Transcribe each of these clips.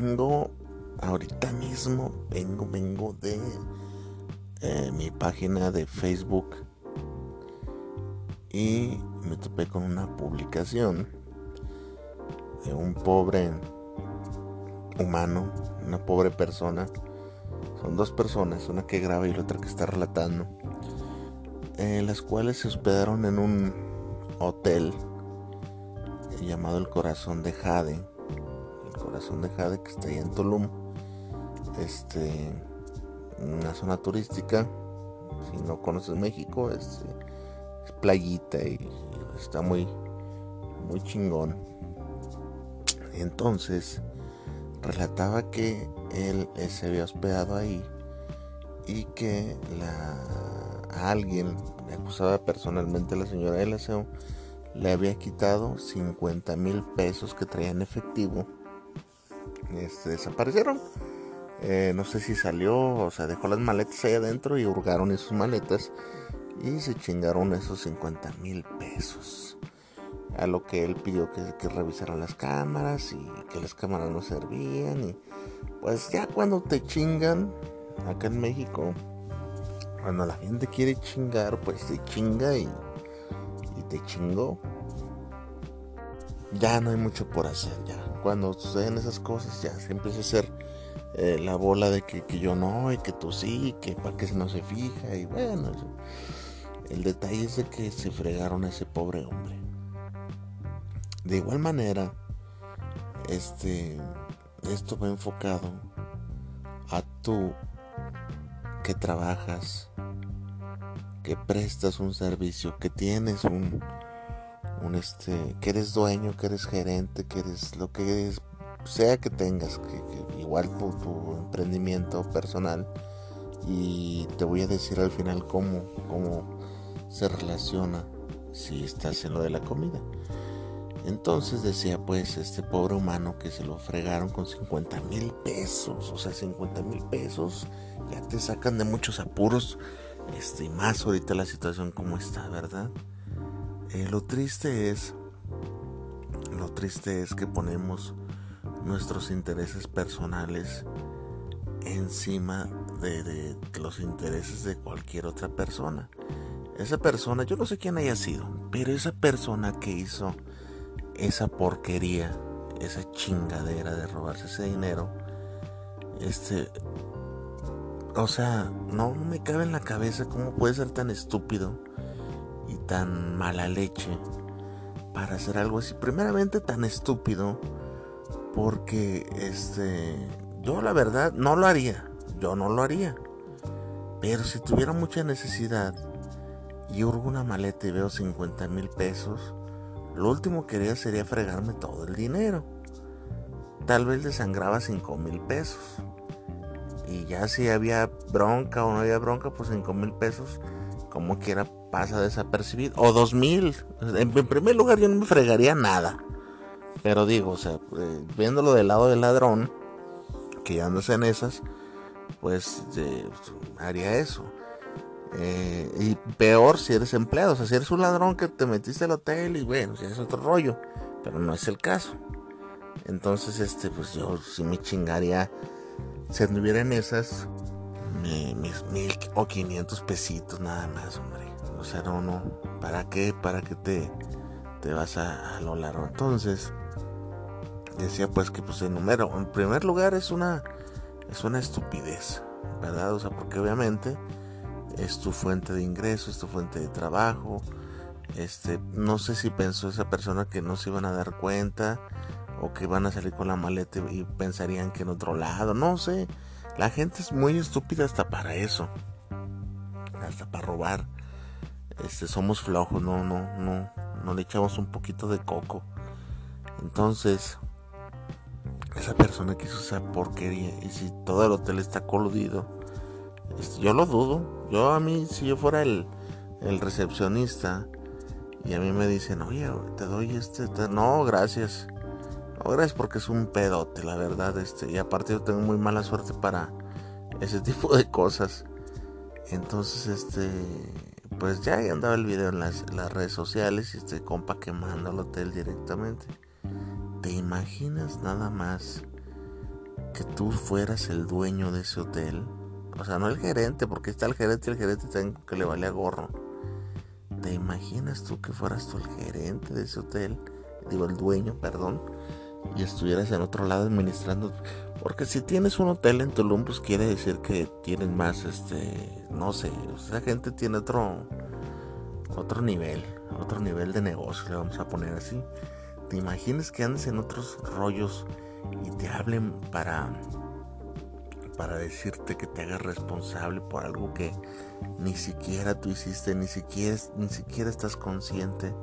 Vengo ahorita mismo, vengo, vengo de eh, mi página de Facebook. Y me topé con una publicación de un pobre humano, una pobre persona. Son dos personas, una que graba y la otra que está relatando, eh, las cuales se hospedaron en un hotel llamado El Corazón de Jade Corazón de Jade que está ahí en Tulum. Este, una zona turística. Si no conoces México, es, es playita y, está muy, muy chingón. Entonces, relataba que él se había hospedado ahí y que la, alguien le acusaba personalmente a la señora del aseo le había quitado 50 mil pesos que traía en efectivo este, desaparecieron. Eh, no sé si salió, o sea, dejó las maletas ahí adentro y hurgaron esas maletas y se chingaron esos 50 mil pesos. A lo que él pidió que, que revisaran las cámaras y que las cámaras no servían. Y pues ya cuando te chingan, acá en México, cuando la gente quiere chingar, pues te chinga y, y te chingó. Ya no hay mucho por hacer, ya cuando suceden esas cosas ya se empieza a hacer eh, la bola de que, yo no y que tú sí, que para que no se fija y bueno, el detalle es de que se fregaron a ese pobre hombre. De igual manera, este, esto va enfocado a tú que trabajas, que prestas un servicio, que tienes un, un este, que eres dueño, que eres gerente, que eres lo que sea que tengas, que, igual tu, tu, emprendimiento personal. Y te voy a decir al final cómo, cómo se relaciona si estás en lo de la comida. Entonces decía pues este pobre humano que se lo fregaron con 50 mil pesos. O sea, 50 mil pesos ya te sacan de muchos apuros. Este, y más ahorita la situación como está, ¿verdad? Eh, lo triste es, lo triste es que ponemos nuestros intereses personales encima de, los intereses de cualquier otra persona. Esa persona, yo no sé quién haya sido, pero esa persona que hizo esa porquería, esa chingadera de robarse ese dinero, este, o sea, no me cabe en la cabeza cómo puede ser tan estúpido y tan mala leche para hacer algo así. Primeramente tan estúpido porque este yo la verdad no lo haría. Yo no lo haría. Pero si tuviera mucha necesidad y hurgo una maleta y veo 50 mil pesos, lo último que haría sería fregarme todo el dinero. Tal vez le sangraba 5 mil pesos. Y ya si había bronca o no había bronca, pues 5 mil pesos, como quiera pasa desapercibido. O 2000. En, en primer lugar, yo no me fregaría nada. Pero digo, o sea, eh, viéndolo del lado del ladrón, que ya andas en esas, pues eh, haría eso. Eh, y peor si eres empleado, o sea, si eres un ladrón que te metiste al hotel y bueno, si es otro rollo, pero no es el caso. Entonces, este, pues yo si me chingaría, si anduviera en esas, mis mil o quinientos pesitos nada más, hombre. O sea, no, no. ¿Para qué? ¿Para qué te, te vas a, lo largo? Entonces, decía pues que pues el número, en primer lugar es una, es una estupidez, ¿verdad? O sea, porque obviamente es tu fuente de ingreso, es tu fuente de trabajo. Este, no sé si pensó esa persona que no se iban a dar cuenta o que iban a salir con la maleta y pensarían que en otro lado, no sé. La gente es muy estúpida hasta para eso. Hasta para robar este, somos flojos, no, no, no, no le echamos un poquito de coco. Entonces, esa persona que hizo esa porquería, y si todo el hotel está coludido, este, yo lo dudo. Yo a mí, si yo fuera el, el recepcionista y a mí me dicen, oye, te doy este, no, gracias. Gracias porque es un pedote, la verdad. Este, y aparte yo tengo muy mala suerte para ese tipo de cosas. Entonces, este, pues ya andaba el video en las, las redes sociales y este compa quemando al hotel directamente. ¿Te imaginas nada más que tú fueras el dueño de ese hotel? O sea, no el gerente, porque está el gerente y el gerente también que le vale a gorro. ¿Te imaginas tú que fueras tú el gerente de ese hotel? Digo, el dueño, perdón. Y estuvieras en otro lado administrando. Porque si tienes un hotel en Tulum, pues quiere decir que tienen más, este, no sé, esa gente tiene otro, otro nivel, otro nivel de negocio, le vamos a poner así. ¿Te imaginas que andes en otros rollos y te hablen para para decirte que te hagas responsable por algo que ni siquiera tú hiciste, ni siquiera, ni siquiera estás consciente.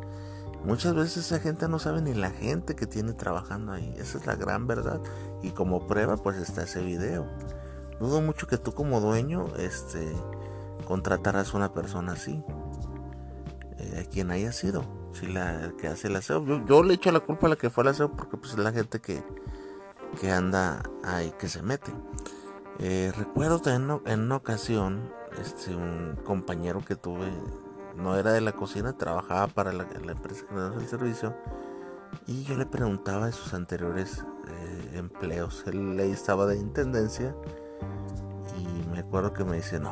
Muchas veces esa gente no sabe ni la gente que tiene trabajando ahí. Esa es la gran verdad. Y como prueba, pues está ese video. Dudo mucho que tú como dueño, este, contratarás una persona así. Eh, quien haya sido. Si la que hace el aseo. Yo, le echo la culpa a la que fue el aseo porque pues es la gente que, que anda ahí, que se mete. Eh, recuerdo también en una ocasión, este, un compañero que tuve, no era de la cocina, trabajaba para la, empresa que da el servicio, y yo le preguntaba de sus anteriores eh, empleos. Él ahí estaba de intendencia, y me acuerdo que me dice, no,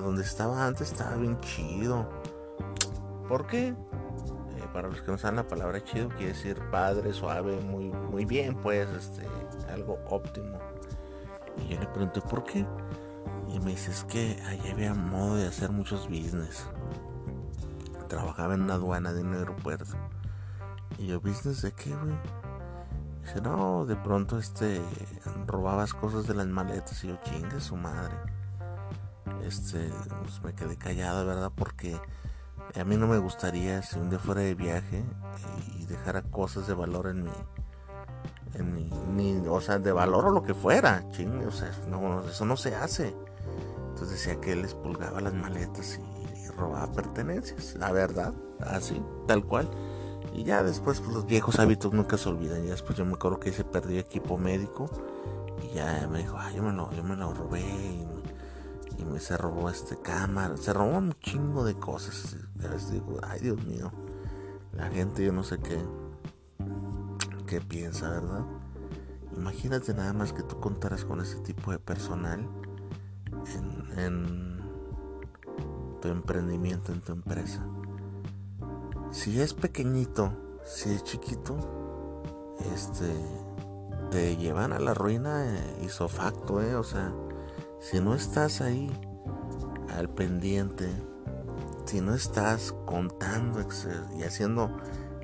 donde estaba antes estaba bien chido. ¿Por qué? Eh, para los que no saben la palabra chido, quiere decir padre, suave, muy, muy bien, pues, este, algo óptimo. Y yo le pregunté por qué. Y me dice, es que allí había modo de hacer muchos business. Trabajaba en una aduana de un aeropuerto. Y yo, ¿business de qué, güey? Dice, no, de pronto este robabas cosas de las maletas. Y yo, chingue su madre. Este, pues me quedé callado, ¿verdad? Porque a mí no me gustaría si un día fuera de viaje y dejara cosas de valor en mi, ni, o sea, de valor o lo que fuera, ching, o sea, no, eso no se hace. Entonces decía que él expulgaba las maletas y, robaba pertenencias, la verdad, así, tal cual. Y ya después pues, los viejos hábitos nunca se olvidan. Y después yo me acuerdo que se perdió equipo médico y ya me dijo, ah, yo me lo, yo me lo robé y, me se robó este cámara, se robó un chingo de cosas. Y digo, ay Dios mío, la gente yo no sé qué qué piensa, ¿verdad? Imagínate nada más que tú contaras con ese tipo de personal en, tu emprendimiento, en tu empresa. Si es pequeñito, si es chiquito, este, te llevan a la ruina y facto, ¿eh? O sea, si no estás ahí al pendiente, si no estás contando y haciendo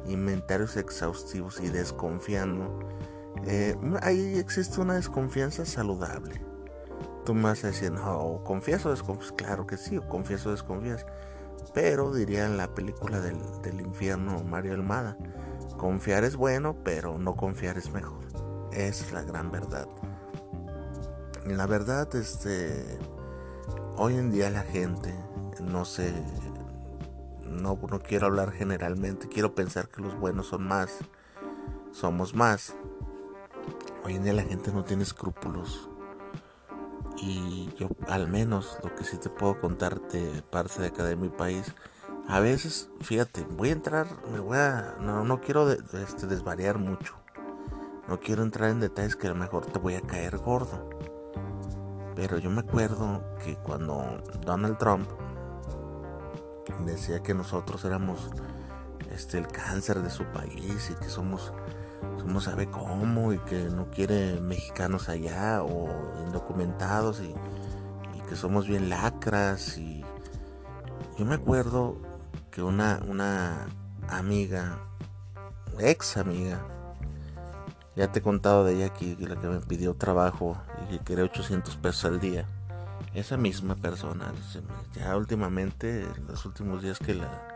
inventarios exhaustivos y desconfiando, eh, ahí existe una desconfianza saludable. Tú me vas a decir, no, confieso o desconfías. Claro que sí, confieso o desconfías. Pero diría en la película del, del infierno Mario Almada, confiar es bueno, pero no confiar es mejor. Esa es la gran verdad. La verdad, este, hoy en día la gente, no sé, no, no quiero hablar generalmente, quiero pensar que los buenos son más, somos más. Hoy en día la gente no tiene escrúpulos. Y yo al menos lo que sí te puedo contar de parte de acá de mi país, a veces, fíjate, voy a entrar, me voy a, no, no quiero este, desvariar mucho. No quiero entrar en detalles que a lo mejor te voy a caer gordo. Pero yo me acuerdo que cuando Donald Trump decía que nosotros éramos este el cáncer de su país y que somos somos sabe cómo y que no quiere mexicanos allá o indocumentados y, que somos bien lacras y yo me acuerdo que una una amiga ex amiga ya te he contado de ella aquí la que me pidió trabajo y que quería 800 pesos al día esa misma persona, ya últimamente, en los últimos días que la,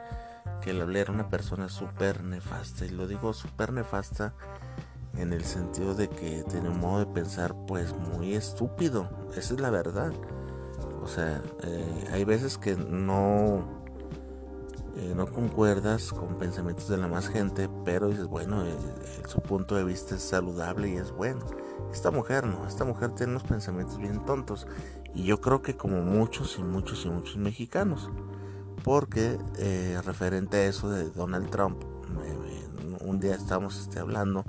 que le hablé era una persona súper nefasta. Y lo digo súper nefasta en el sentido de que tiene un modo de pensar pues muy estúpido. Esa es la verdad. O sea, eh, hay veces que no, eh, no concuerdas con pensamientos de la más gente, pero dices, bueno, eh, su punto de vista es saludable y es bueno. Esta mujer no, esta mujer tiene unos pensamientos bien tontos. Y yo creo que como muchos y muchos y muchos mexicanos. Porque referente a eso de Donald Trump, un día estábamos este, hablando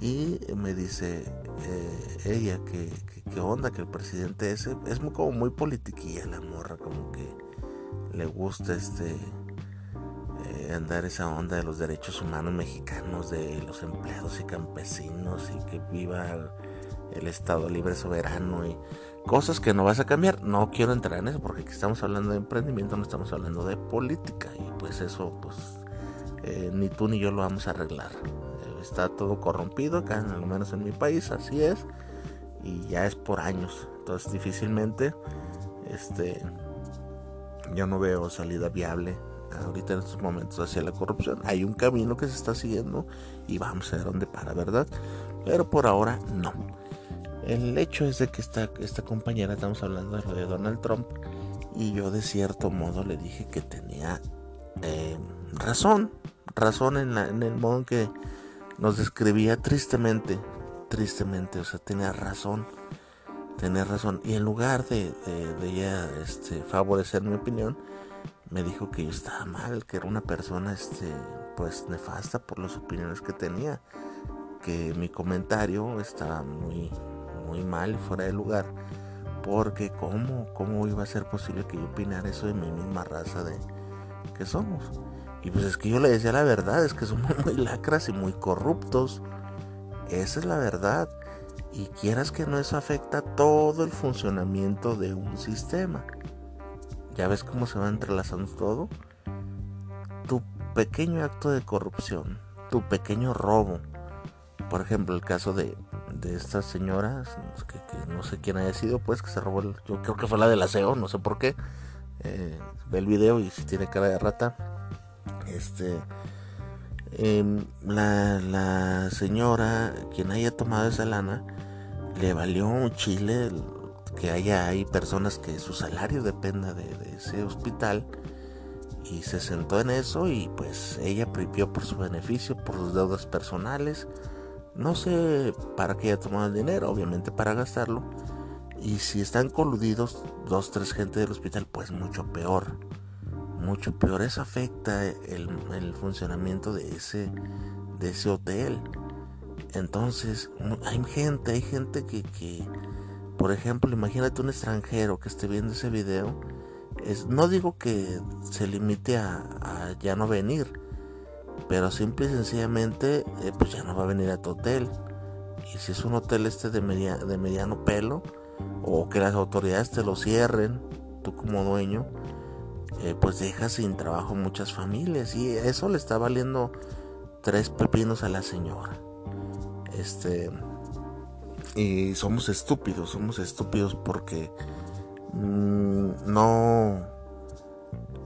y me dice eh, ella que, que, onda, que el presidente ese es muy, como muy politiquilla la morra, como que le gusta este eh, andar esa onda de los derechos humanos mexicanos, de los empleados y campesinos y que viva el Estado libre soberano y cosas que no vas a cambiar. No quiero entrar en eso porque aquí estamos hablando de emprendimiento, no estamos hablando de política y pues eso pues eh, ni tú ni yo lo vamos a arreglar está todo corrompido, acá al menos en mi país, así es, y ya es por años, entonces difícilmente, este, yo no veo salida viable ahorita en estos momentos hacia la corrupción. Hay un camino que se está siguiendo y vamos a ver dónde para, ¿verdad? Pero por ahora no. El hecho es de que esta, esta compañera, estamos hablando de lo de Donald Trump, y yo de cierto modo le dije que tenía eh, razón, razón en, en el modo en que nos describía tristemente, tristemente, o sea, tenía razón, tenía razón. Y en lugar de, de, ella este, favorecer mi opinión, me dijo que yo estaba mal, que era una persona este, pues nefasta por las opiniones que tenía, que mi comentario estaba muy, muy mal y fuera de lugar. Porque ¿cómo, cómo iba a ser posible que yo opinara eso de mi misma raza de que somos? Y pues es que yo le decía la verdad, es que somos muy lacras y muy corruptos. Esa es la verdad. Y quieras que no, eso afecta todo el funcionamiento de un sistema. ¿Ya ves cómo se va entrelazando todo? Tu pequeño acto de corrupción, tu pequeño robo. Por ejemplo, el caso de, de esta señora, que, no sé quién haya sido, pues que se robó, yo creo que fue la del aseo, no sé por qué. Eh, ve el video y si tiene cara de rata, este em, la, señora quien haya tomado esa lana le valió un chile que haya hay personas que su salario dependa de, ese hospital y se sentó en eso y pues ella pripió por su beneficio, por sus deudas personales. No sé para qué haya tomado el dinero, obviamente para gastarlo. Y si están coludidos dos, tres gente del hospital, pues mucho peor mucho peor. Eso afecta el, funcionamiento de ese, de ese hotel. Entonces, hay gente, hay gente que, que, por ejemplo, imagínate un extranjero que esté viendo ese video. Es, no digo que se limite a, ya no venir, pero simple y sencillamente, eh, pues ya no va a venir a tu hotel. Y si es un hotel este de, de mediano pelo, o que las autoridades te lo cierren, tú como dueño, eh, pues deja sin trabajo muchas familias y eso le está valiendo tres pepinos a la señora. Este y somos estúpidos, somos estúpidos porque mm, no,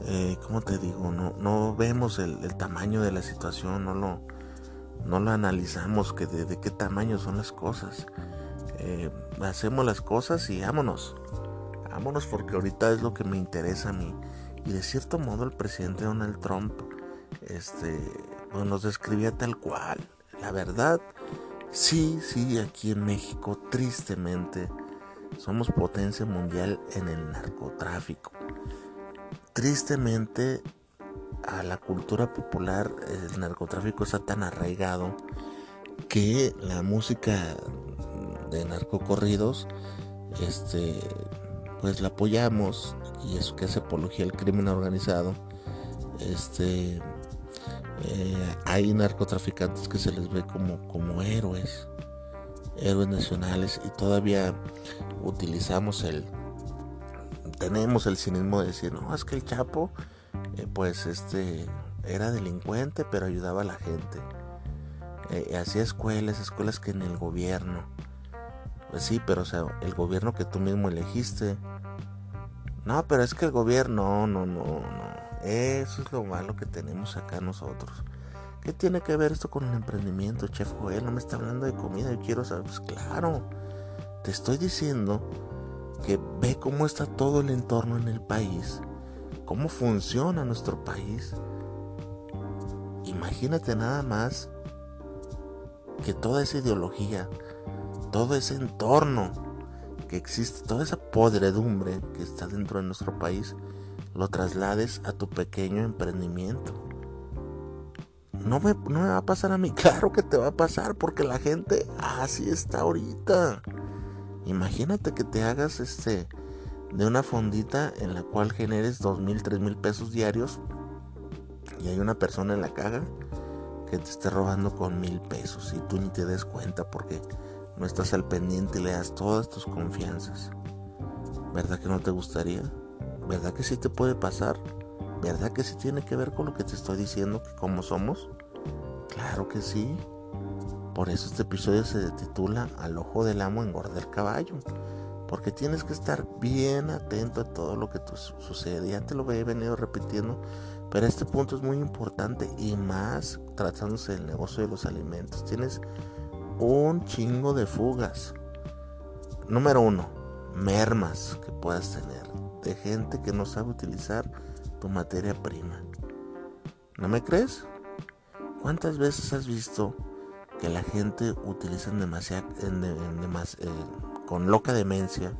eh, ¿cómo te digo? No, no vemos el, tamaño de la situación, no lo, no lo analizamos, que de, qué tamaño son las cosas. Eh, hacemos las cosas y vámonos, vámonos porque ahorita es lo que me interesa a mí. Y de cierto modo el presidente Donald Trump este, pues, nos describía tal cual. La verdad, sí, sí, aquí en México, tristemente, somos potencia mundial en el narcotráfico. Tristemente, a la cultura popular el narcotráfico está tan arraigado que la música de narcocorridos este pues la apoyamos y eso que hace apología al crimen organizado. Este, eh, hay narcotraficantes que se les ve como, como héroes, héroes nacionales y todavía utilizamos el, tenemos el cinismo de decir, no, es que el Chapo, eh, pues este, era delincuente pero ayudaba a la gente. Eh, hacía escuelas, escuelas que en el gobierno. Pues sí, pero o sea, el gobierno que tú mismo elegiste no, pero es que el gobierno, no, no, no. Eso es lo malo que tenemos acá nosotros. ¿Qué tiene que ver esto con el emprendimiento, chef Joel? No me está hablando de comida, yo quiero saber. Pues claro, te estoy diciendo que ve cómo está todo el entorno en el país, cómo funciona nuestro país. Imagínate nada más que toda esa ideología, todo ese entorno que existe, toda esa podredumbre que está dentro de nuestro país, lo traslades a tu pequeño emprendimiento. No me, no me va a pasar a mí, claro que te va a pasar, porque la gente así está ahorita. Imagínate que te hagas este de una fondita en la cual generes dos mil, tres mil pesos diarios y hay una persona en la caja que te esté robando con mil pesos y tú ni te des cuenta porque no estás al pendiente y le das todas tus confianzas. ¿Verdad que no te gustaría? ¿Verdad que sí te puede pasar? ¿Verdad que sí tiene que ver con lo que te estoy diciendo que cómo somos? Claro que sí. Por eso este episodio se titula Al ojo del amo engorda el caballo. Porque tienes que estar bien atento a todo lo que sucede. Ya te lo he venido repitiendo. Pero este punto es muy importante y más tratándose del negocio de los alimentos. Tienes un chingo de fugas. Número uno, mermas que puedas tener. De gente que no sabe utilizar tu materia prima. ¿No me crees? ¿Cuántas veces has visto que la gente utiliza demasiado, eh, con loca demencia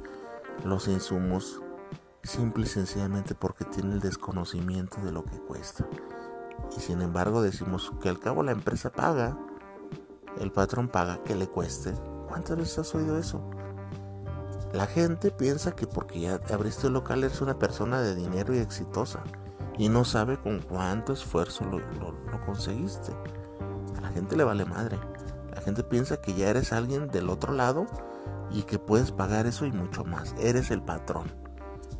los insumos simple y sencillamente porque tiene el desconocimiento de lo que cuesta. Y sin embargo decimos que al cabo la empresa paga, el patrón paga que le cueste. ¿Cuántas veces has oído eso? La gente piensa que porque ya abriste el local eres una persona de dinero y exitosa y no sabe con cuánto esfuerzo lo, lo conseguiste. A la gente le vale madre. La gente piensa que ya eres alguien del otro lado y que puedes pagar eso y mucho más. Eres el patrón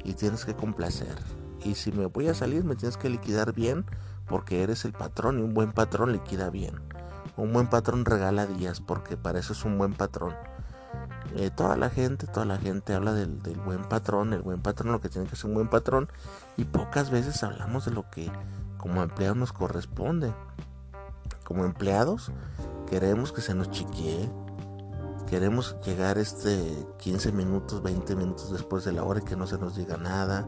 y tienes que complacer. Y si me voy a salir me tienes que liquidar bien porque eres el patrón y un buen patrón liquida bien. Un buen patrón regala días porque para eso es un buen patrón. Eh, toda la gente, toda la gente habla del, del, buen patrón, el buen patrón, lo que tiene que ser un buen patrón y pocas veces hablamos de lo que como empleados nos corresponde. Como empleados queremos que se nos chiquee, queremos llegar este 15 minutos, 20 minutos después de la hora y que no se nos diga nada,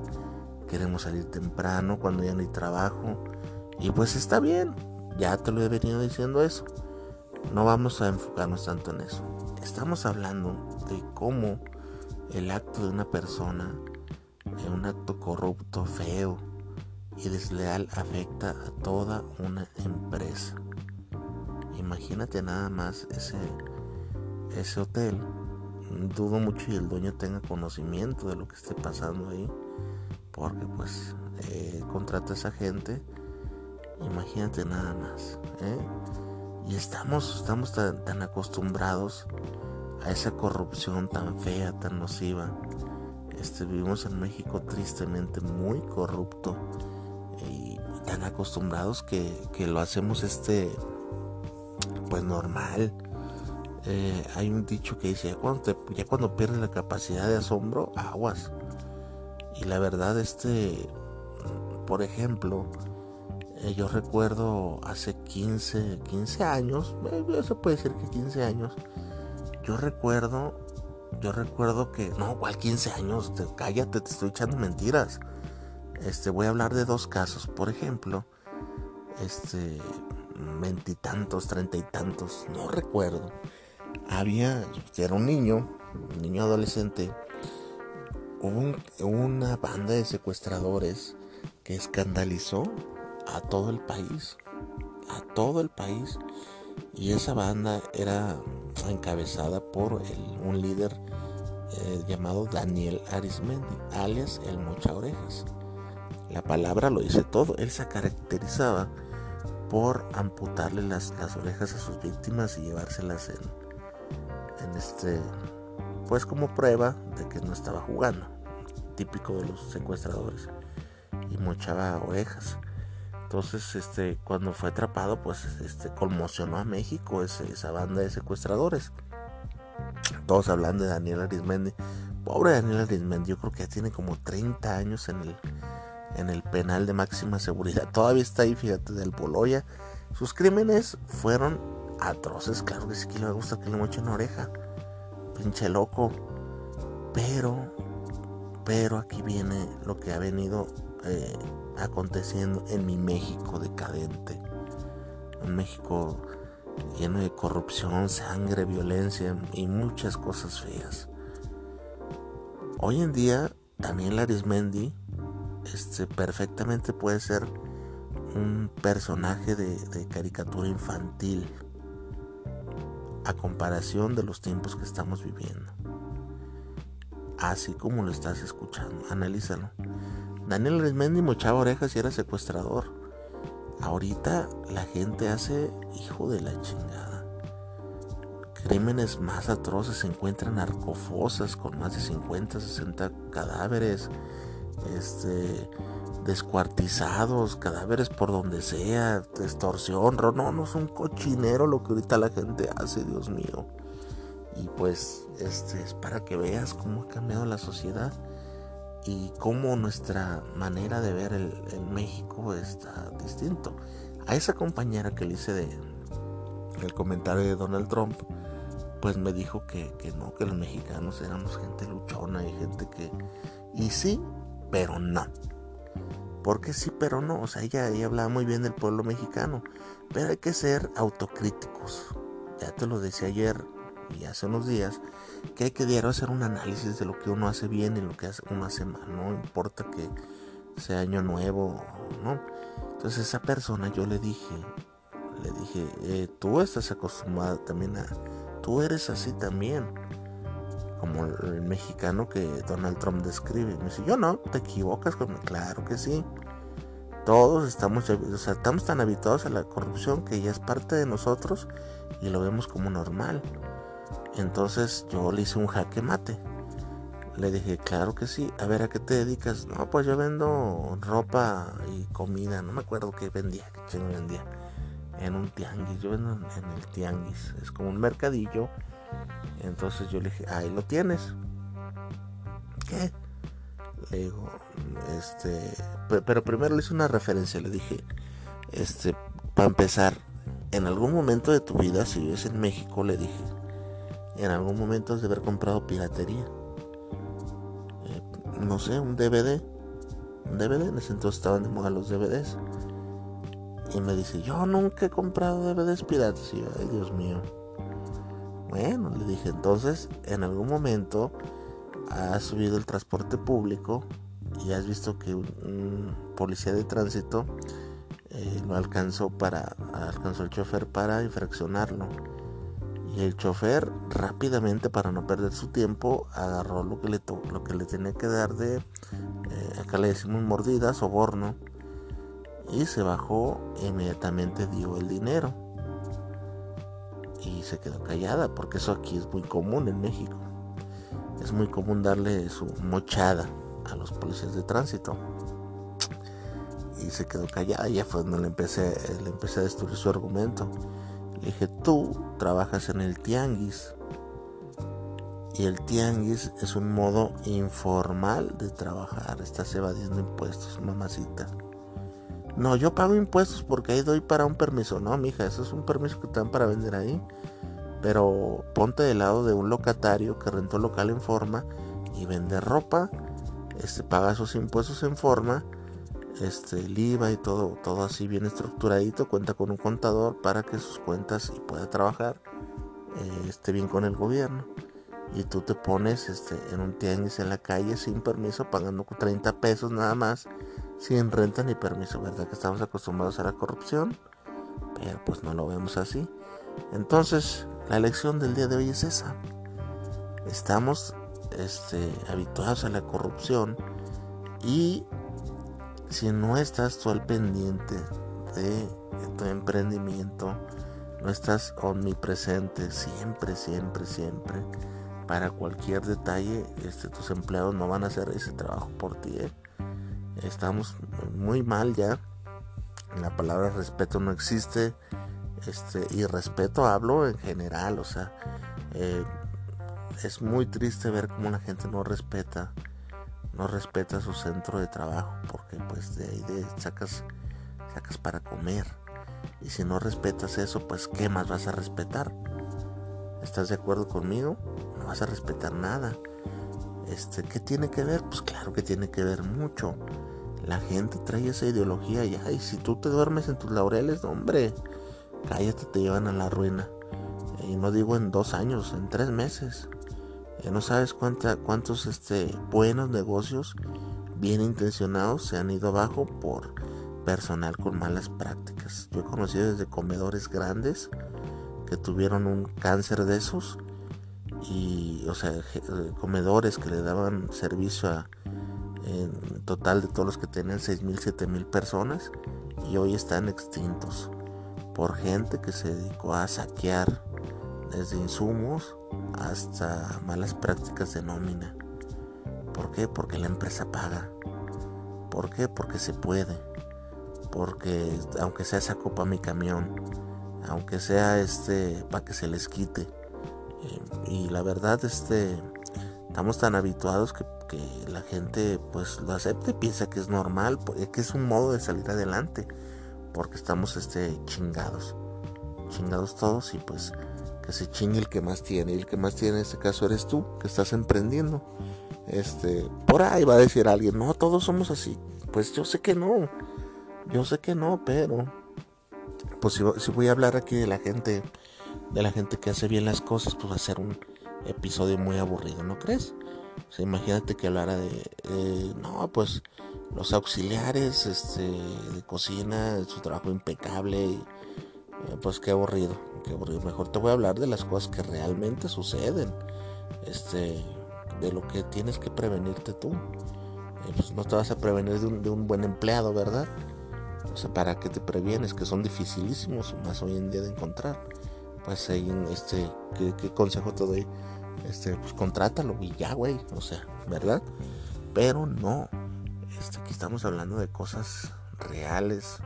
queremos salir temprano cuando ya no hay trabajo y pues está bien, ya te lo he venido diciendo eso. No vamos a enfocarnos tanto en eso. Estamos hablando de cómo el acto de una persona, un acto corrupto, feo y desleal afecta a toda una empresa. Imagínate nada más ese, ese hotel. Dudo mucho y el dueño tenga conocimiento de lo que esté pasando ahí. Porque pues eh, contrata a esa gente. Imagínate nada más. ¿eh? Y estamos, estamos tan, acostumbrados a esa corrupción tan fea, tan nociva. Este, vivimos en México tristemente muy corrupto y tan acostumbrados que, que lo hacemos este pues normal. Eh, hay un dicho que dice, ya cuando, ya cuando pierdes la capacidad de asombro, aguas. Y la verdad, este, por ejemplo, eh, yo recuerdo hace 15, 15 años, eh, se puede decir que 15 años, yo recuerdo, yo recuerdo que, no, ¿cuál 15 años? cállate, te estoy echando mentiras. Este, voy a hablar de dos casos. Por ejemplo, este, veintitantos, treinta y tantos, no recuerdo. Había, era un niño, un niño adolescente, hubo una banda de secuestradores que escandalizó a todo el país, a todo el país. Y esa banda era encabezada por un líder eh, llamado Daniel Arismendi, alias el Mocha Orejas. La palabra lo dice todo, él se caracterizaba por amputarle las, orejas a sus víctimas y llevárselas en, en este pues como prueba de que no estaba jugando. Típico de los secuestradores. Y mochaba orejas. Entonces este cuando fue atrapado pues este conmocionó a México esa banda de secuestradores. Todos hablando de Daniel Arismendi. Pobre Daniel Arismendi yo creo que ya tiene como 30 años en el en el penal de máxima seguridad. Todavía está ahí, fíjate, del Boloya. Sus crímenes fueron atroces, claro que sí que le gusta que le mochen oreja. Pinche loco. Pero, pero aquí viene lo que ha venido eh, aconteciendo en mi México decadente. Un México lleno de corrupción, sangre, violencia y muchas cosas feas. Hoy en día, Daniel Arismendi este, perfectamente puede ser un personaje de, caricatura infantil a comparación de los tiempos que estamos viviendo. Así como lo estás escuchando, analízalo. Daniel Arismendi mochaba orejas y era secuestrador. Ahorita la gente hace hijo de la chingada. Crímenes más atroces se encuentran narcofosas con más de 50, 60 cadáveres. Este descuartizados, cadáveres por donde sea, extorsión, no, no es un cochinero lo que ahorita la gente hace, Dios mío. Y pues este es para que veas cómo ha cambiado la sociedad y cómo nuestra manera de ver el, México está distinto. A esa compañera que le hice de el comentario de Donald Trump, pues me dijo que, que no, que los mexicanos éramos gente luchona y gente que... Y sí, pero no. Porque sí, pero no. O sea, ella, hablaba muy bien del pueblo mexicano. Pero hay que ser autocríticos. Ya te lo decía ayer y hace unos días que hay que diario hacer un análisis de lo que uno hace bien y lo que uno hace mal, no importa que sea año nuevo, ¿no? Entonces esa persona yo le dije, le dije, eh, tú estás acostumbrada también a, tú eres así también, como el, mexicano que Donald Trump describe. Me dice, yo no, te equivocas, con... claro que sí. Todos estamos, o sea, estamos tan habituados a la corrupción que ya es parte de nosotros y lo vemos como normal. Entonces yo le hice un jaque mate. Le dije, claro que sí. A ver, ¿a qué te dedicas? No, pues yo vendo ropa y comida. No me acuerdo qué vendía, qué chingo vendía. En un tianguis. Yo vendo en el tianguis. Es como un mercadillo. Entonces yo le dije, ahí lo tienes. ¿Qué? Le digo, este. Pero primero le hice una referencia. Le dije, este, para empezar, en algún momento de tu vida, si vives en México, le dije, en algún momento has de haber comprado piratería. Eh, no sé, un DVD. Un DVD, en ese entonces estaban de moda los DVDs. Y me dice, yo nunca he comprado DVDs piratas. Y yo, ay Dios mío. Bueno, le dije, entonces, en algún momento has subido el transporte público y has visto que un, policía de tránsito eh, lo alcanzó para, alcanzó el chofer para infraccionarlo y el chofer rápidamente para no perder su tiempo agarró lo que le, lo que le tenía que dar de, eh, acá le decimos mordida, soborno, y se bajó e inmediatamente dio el dinero. Y se quedó callada porque eso aquí es muy común en México. Es muy común darle su mochada a los policías de tránsito. Y se quedó callada, ya fue donde le empecé, le empecé a destruir su argumento dije, tú trabajas en el tianguis. Y el tianguis es un modo informal de trabajar. Estás evadiendo impuestos, mamacita. No, yo pago impuestos porque ahí doy para un permiso. No, mija, eso es un permiso que te dan para vender ahí. Pero ponte del lado de un locatario que rentó local en forma y vende ropa. Este paga sus impuestos en forma este, el IVA y todo, todo así bien estructuradito, cuenta con un contador para que sus cuentas y pueda trabajar eh, esté bien con el gobierno. Y tú te pones este, en un tianguis en la calle sin permiso, pagando 30 pesos nada más, sin renta ni permiso, ¿verdad? Que estamos acostumbrados a la corrupción, pero pues no lo vemos así. Entonces, la elección del día de hoy es esa. Estamos este, habituados a la corrupción y si no estás tú al pendiente de tu emprendimiento, no estás omnipresente siempre, siempre, siempre, para cualquier detalle, este, tus empleados no van a hacer ese trabajo por ti. ¿eh? Estamos muy mal ya. La palabra respeto no existe. Este, y respeto hablo en general, o sea, eh, es muy triste ver cómo la gente no respeta, no respeta su centro de trabajo, porque pues de ahí de sacas, sacas para comer. Y si no respetas eso, pues ¿qué más vas a respetar? ¿Estás de acuerdo conmigo? No vas a respetar nada. Este, ¿qué tiene que ver? Pues claro que tiene que ver mucho. La gente trae esa ideología y ay, si tú te duermes en tus laureles, hombre, cállate, te llevan a la ruina. Y no digo en dos años, en tres meses. Eh, no sabes cuánta, cuántos este, buenos negocios bien intencionados se han ido abajo por personal con malas prácticas. Yo he conocido desde comedores grandes que tuvieron un cáncer de esos y, o sea, eh, comedores que le daban servicio a en total de todos los que tenían 6 mil, 7 mil personas y hoy están extintos por gente que se dedicó a saquear desde insumos hasta malas prácticas de nómina. ¿Por qué? Porque la empresa paga. ¿Por qué? Porque se puede. Porque aunque sea esa copa mi camión, aunque sea este para que se les quite. Eh, y la verdad, este, estamos tan habituados que, la gente pues lo acepte y piensa que es normal, que es un modo de salir adelante. Porque estamos este, chingados. Chingados todos y pues que se chingue el que más tiene. Y el que más tiene en este caso eres tú, que estás emprendiendo. Este, por ahí va a decir alguien, no, todos somos así. Pues yo sé que no. Yo sé que no, pero pues si, voy a hablar aquí de la gente, de la gente que hace bien las cosas, pues va a ser un episodio muy aburrido, ¿no crees? O sea, imagínate que hablara de, no, pues los auxiliares este, de cocina, su trabajo impecable, y, eh, pues qué aburrido, qué aburrido. Mejor te voy a hablar de las cosas que realmente suceden, este, de lo que tienes que prevenirte tú. Eh, pues no te vas a prevenir de un, de un buen empleado, ¿verdad? O sea, ¿para qué te previenes? Que son dificilísimos más hoy en día de encontrar. Pues ahí, este, ¿qué, consejo te doy? Este, pues contrátalo y ya, güey. O sea, ¿verdad? Pero no. Este, aquí estamos hablando de cosas reales,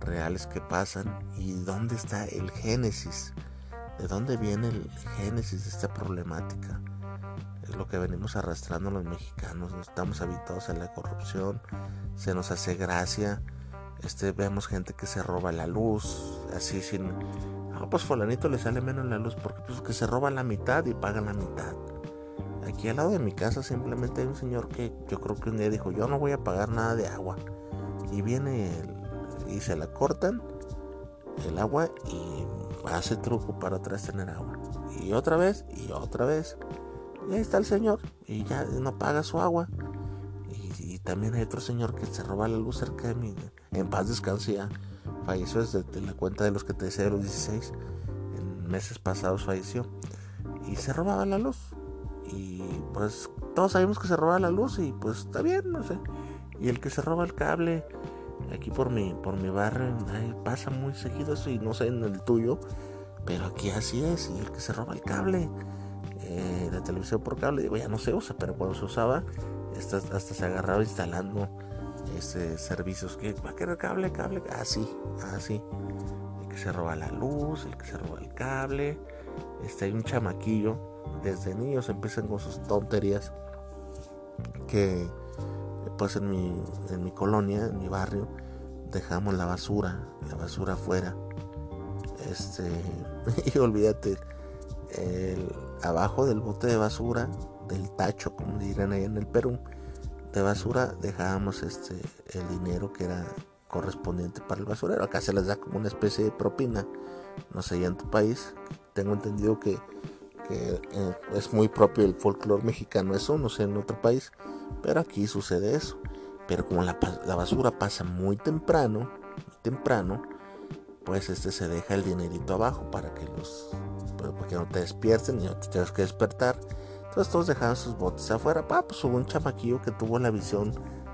reales que pasan y dónde está el génesis, de dónde viene el génesis de esta problemática. Es lo que venimos arrastrando los mexicanos, estamos habituados a la corrupción, se nos hace gracia, este, vemos gente que se roba la luz, así sin, no, pues fulanito le sale menos la luz porque pues que se roba la mitad y paga la mitad. Aquí al lado de mi casa simplemente hay un señor que yo creo que un día dijo, yo no voy a pagar nada de agua. Y viene y se la cortan el agua y hace truco para atrás tener agua. Y otra vez y otra vez. Y ahí está el señor y ya no paga su agua. Y, también hay otro señor que se roba la luz cerca de mí. En paz descanse ya. Falleció desde la cuenta de los que te decía de los 16. En meses pasados falleció. Y se robaba la luz. Y pues todos sabemos que se roba la luz y pues está bien, no sé. Y el que se roba el cable aquí por mi, por mi barrio pasa muy seguido eso y no sé en el tuyo, pero aquí así es. Y el que se roba el cable, eh, la televisión por cable, digo, ya no se usa, pero cuando se usaba, hasta, hasta se agarraba instalando este, servicios que va a querer cable, cable, así, así. El que se roba la luz, el que se roba el cable. Este, hay un chamaquillo, desde niños empiezan con sus tonterías que pues en mi, en mi colonia, en mi barrio, dejamos la basura, la basura afuera. Este, y olvídate, el, abajo del bote de basura, del tacho, como dirán ahí en el Perú, de basura dejábamos este el dinero que era correspondiente para el basurero. Acá se les da como una especie de propina. No sé, ya en tu país, tengo entendido que, eh, es muy propio el folclore mexicano eso, no sé en otro país, pero aquí sucede eso. Pero como la, la basura pasa muy temprano, temprano, pues este se deja el dinerito abajo para que los pues, para que no te despierten y no te tengas que despertar. Entonces todos dejaban sus botes afuera. Pa, pues hubo un chamaquillo que tuvo la visión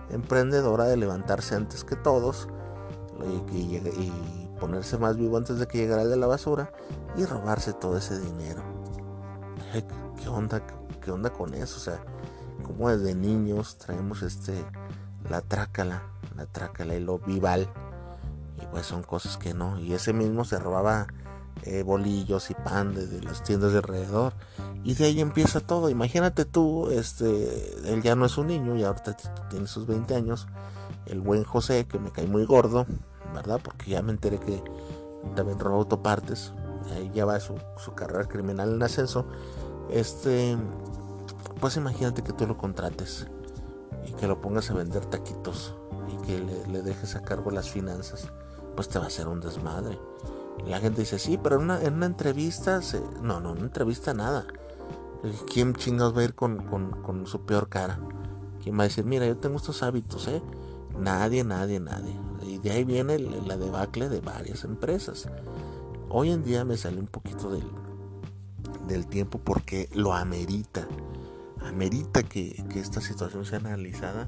emprendedora de levantarse antes que todos y, y, ponerse más vivo antes de que llegara el de la basura y robarse todo ese dinero. ¿Qué onda? ¿Qué onda con eso? O sea, como desde niños traemos este la trácala, la trácala y lo vival. Y pues son cosas que no. Y ese mismo se robaba eh, bolillos y pan de, las tiendas de alrededor. Y de ahí empieza todo. Imagínate tú, este, él ya no es un niño, y ahorita tiene sus 20 años. el buen José, que me cae muy gordo, ¿verdad? Porque ya me enteré que también roba autopartes, ahí ya va su, su carrera criminal en ascenso. Este, pues imagínate que tú lo contrates y que lo pongas a vender taquitos y que le, dejes a cargo las finanzas, pues te va a hacer un desmadre. La gente dice, sí, pero en una, en una entrevista, se... no, no, en una entrevista nada. ¿Quién chingados va a ir con, su peor cara? ¿Quién va a decir, mira, yo tengo estos hábitos, eh? Nadie, nadie, nadie. Y de ahí viene la debacle de varias empresas. Hoy en día me sale un poquito del, tiempo porque lo amerita. Amerita que esta situación sea analizada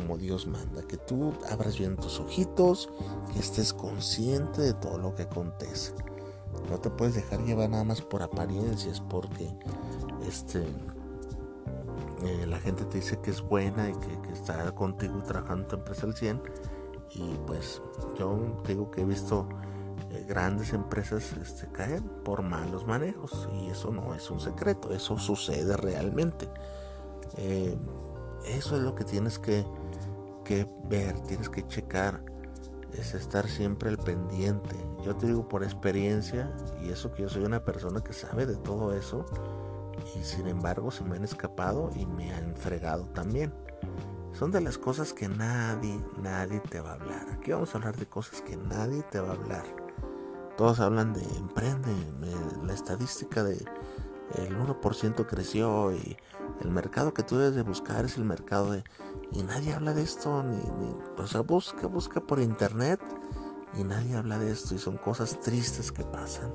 como Dios manda, que tú abras bien tus ojitos, que estés consciente de todo lo que acontece. No te puedes dejar llevar nada más por apariencias, porque este eh, la gente te dice que es buena y que, está contigo trabajando en tu empresa al 100 y pues yo digo que he visto eh, grandes empresas este, caer por malos manejos y eso no es un secreto, eso sucede realmente. Eh, eso es lo que tienes que, que ver, tienes que checar, es estar siempre al pendiente. Yo te digo por experiencia y eso que yo soy una persona que sabe de todo eso y sin embargo se me han escapado y me han fregado también. Son de las cosas que nadie, nadie te va a hablar. Aquí vamos a hablar de cosas que nadie te va a hablar. Todos hablan de emprende, la estadística de el 1% creció y el mercado que tú debes de buscar es el mercado de... Y nadie habla de esto, ni, o sea, busca, busca por internet y nadie habla de esto y son cosas tristes que pasan.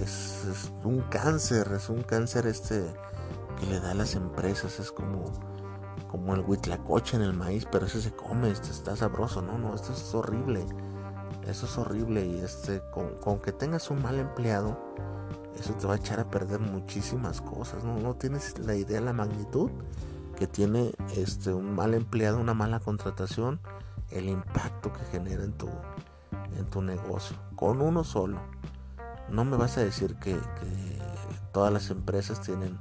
Es, un cáncer, es un cáncer este que le da a las empresas, es como, como el huitlacoche en el maíz, pero ese se come, este está sabroso, no, no, esto es horrible, eso es horrible y este, con, que tengas un mal empleado, eso te va a echar a perder muchísimas cosas, no, no tienes la idea, la magnitud tiene este un mal empleado, una mala contratación, el impacto que genera en tu, en tu negocio, con uno solo. No me vas a decir que, todas las empresas tienen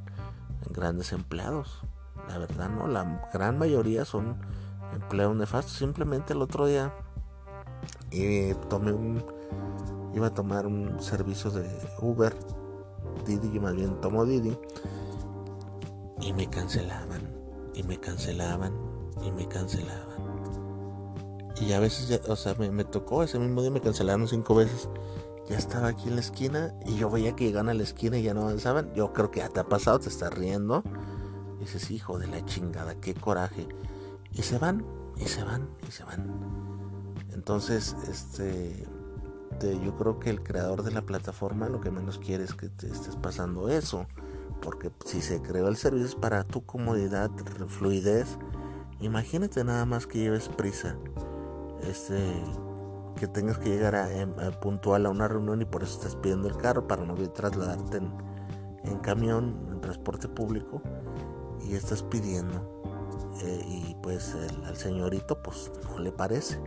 grandes empleados. La verdad no, la gran mayoría son empleados nefastos. Simplemente el otro día eh, tomé un, iba a tomar un servicio de Uber, Didi, más bien tomo Didi, y me cancelaban, y me cancelaban, y me cancelaban. Y a veces, o sea, me, me tocó, ese mismo día me cancelaron cinco veces ya estaba aquí en la esquina y yo veía que llegaban a la esquina y ya no avanzaban. Yo creo que ya te ha pasado, te estás riendo. Dices, hijo de la chingada, qué coraje. Y se van, y se van, y se van. Entonces, este, yo creo que el creador de la plataforma lo que menos quiere es que te estés pasando eso. Porque si se creó el servicio es para tu comodidad, fluidez. Imagínate nada más que lleves prisa. Este, que tengas que llegar em, puntual a una reunión y por eso estás pidiendo el carro para no trasladarte en, camión, en transporte público y estás pidiendo eh, y pues al señorito pues no le parece,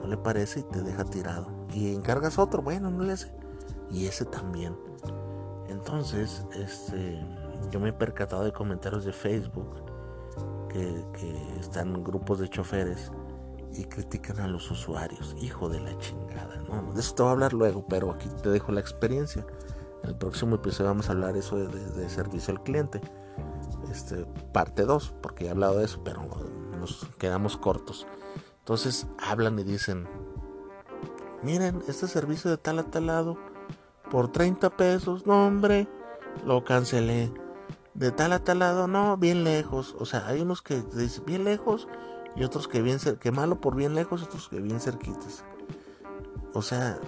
no le parece y te deja tirado y encargas otro, bueno, no le hace y ese también. Entonces, este, yo me he percatado de comentarios de Facebook que, que están grupos de choferes y critican a los usuarios. Hijo de la chingada, ¿no? De eso te voy a hablar luego, pero aquí te dejo la experiencia. En el próximo episodio vamos a hablar eso de, servicio al cliente. Este, parte 2, porque he hablado de eso, pero nos quedamos cortos. Entonces hablan y dicen, miren, este servicio de tal a tal lado, por 30 pesos, no hombre, lo cancelé. De tal a tal lado, no, bien lejos. O sea, hay unos que dicen, bien lejos, y otros que bien que malo por bien lejos, otros que bien cerquitas. O sea,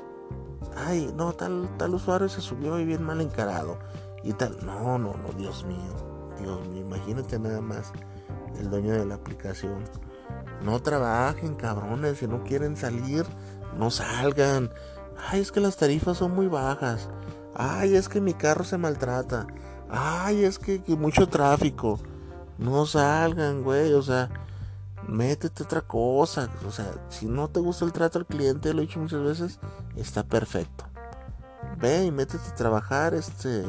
ay, no, tal, tal usuario se subió y bien mal encarado. Y tal, no, no, no, Dios mío, Dios mío, imagínate nada más el dueño de la aplicación. No trabajen, cabrones, si no quieren salir, no salgan. Ay, es que las tarifas son muy bajas. Ay, es que mi carro se maltrata. Ay, es que, que mucho tráfico. No salgan, güey, o sea, métete otra cosa. O sea, si no te gusta el trato al cliente, lo he dicho muchas veces, está perfecto. Ve y métete a trabajar este,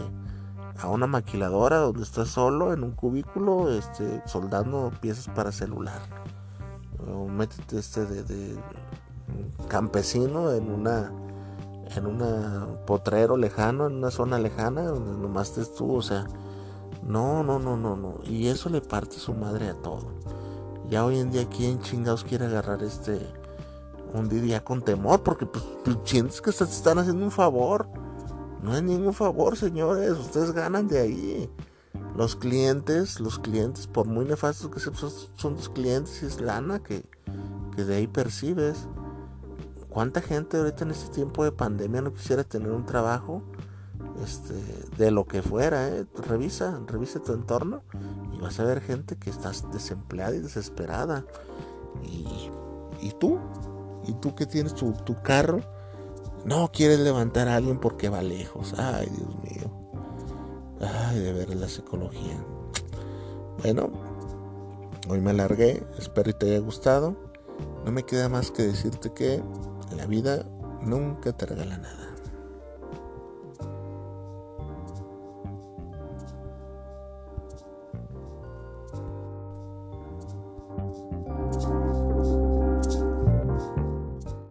a una maquiladora donde estás solo en un cubículo este, soldando piezas para celular. o métete este de, de campesino en una en un potrero lejano, en una zona lejana, donde nomás estés tú, o sea, no, no, no, no, no. Y eso le parte su madre a todo. Ya hoy en día, ¿quién chingados quiere agarrar este un día con temor? Porque pues, pues sientes que te están haciendo un favor. No es ningún favor, señores. Ustedes ganan de ahí. Los clientes, los clientes, por muy nefastos que sean, son los clientes y es lana que, que de ahí percibes. ¿Cuánta gente ahorita en este tiempo de pandemia no quisiera tener un trabajo? Este, de lo que fuera, ¿eh? revisa, revisa tu entorno y vas a ver gente que estás desempleada y desesperada. Y, tú, y tú que tienes tu, tu, carro, no quieres levantar a alguien porque va lejos. Ay, Dios mío. Ay, de ver la psicología. Bueno, hoy me alargué, espero que te haya gustado. No me queda más que decirte que la vida nunca te regala nada.